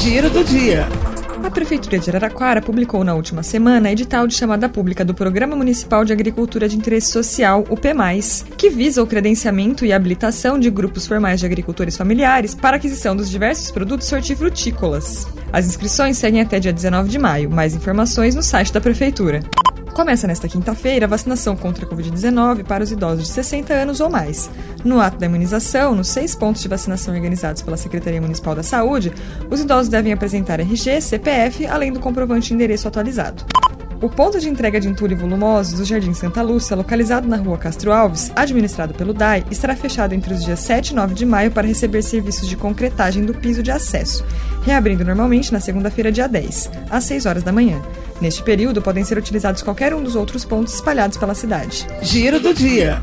Giro do dia. A Prefeitura de Araraquara publicou na última semana edital de chamada pública do Programa Municipal de Agricultura de Interesse Social, o PMAIS, que visa o credenciamento e habilitação de grupos formais de agricultores familiares para aquisição dos diversos produtos hortifrutícolas. As inscrições seguem até dia 19 de maio. Mais informações no site da Prefeitura. Começa nesta quinta-feira a vacinação contra a Covid-19 para os idosos de 60 anos ou mais. No ato da imunização, nos seis pontos de vacinação organizados pela Secretaria Municipal da Saúde, os idosos devem apresentar RG, CPF, além do comprovante de endereço atualizado. O ponto de entrega de entulho volumosos do Jardim Santa Lúcia, localizado na rua Castro Alves, administrado pelo DAI, estará fechado entre os dias 7 e 9 de maio para receber serviços de concretagem do piso de acesso, reabrindo normalmente na segunda-feira, dia 10, às 6 horas da manhã. Neste período, podem ser utilizados qualquer um dos outros pontos espalhados pela cidade. Giro do dia.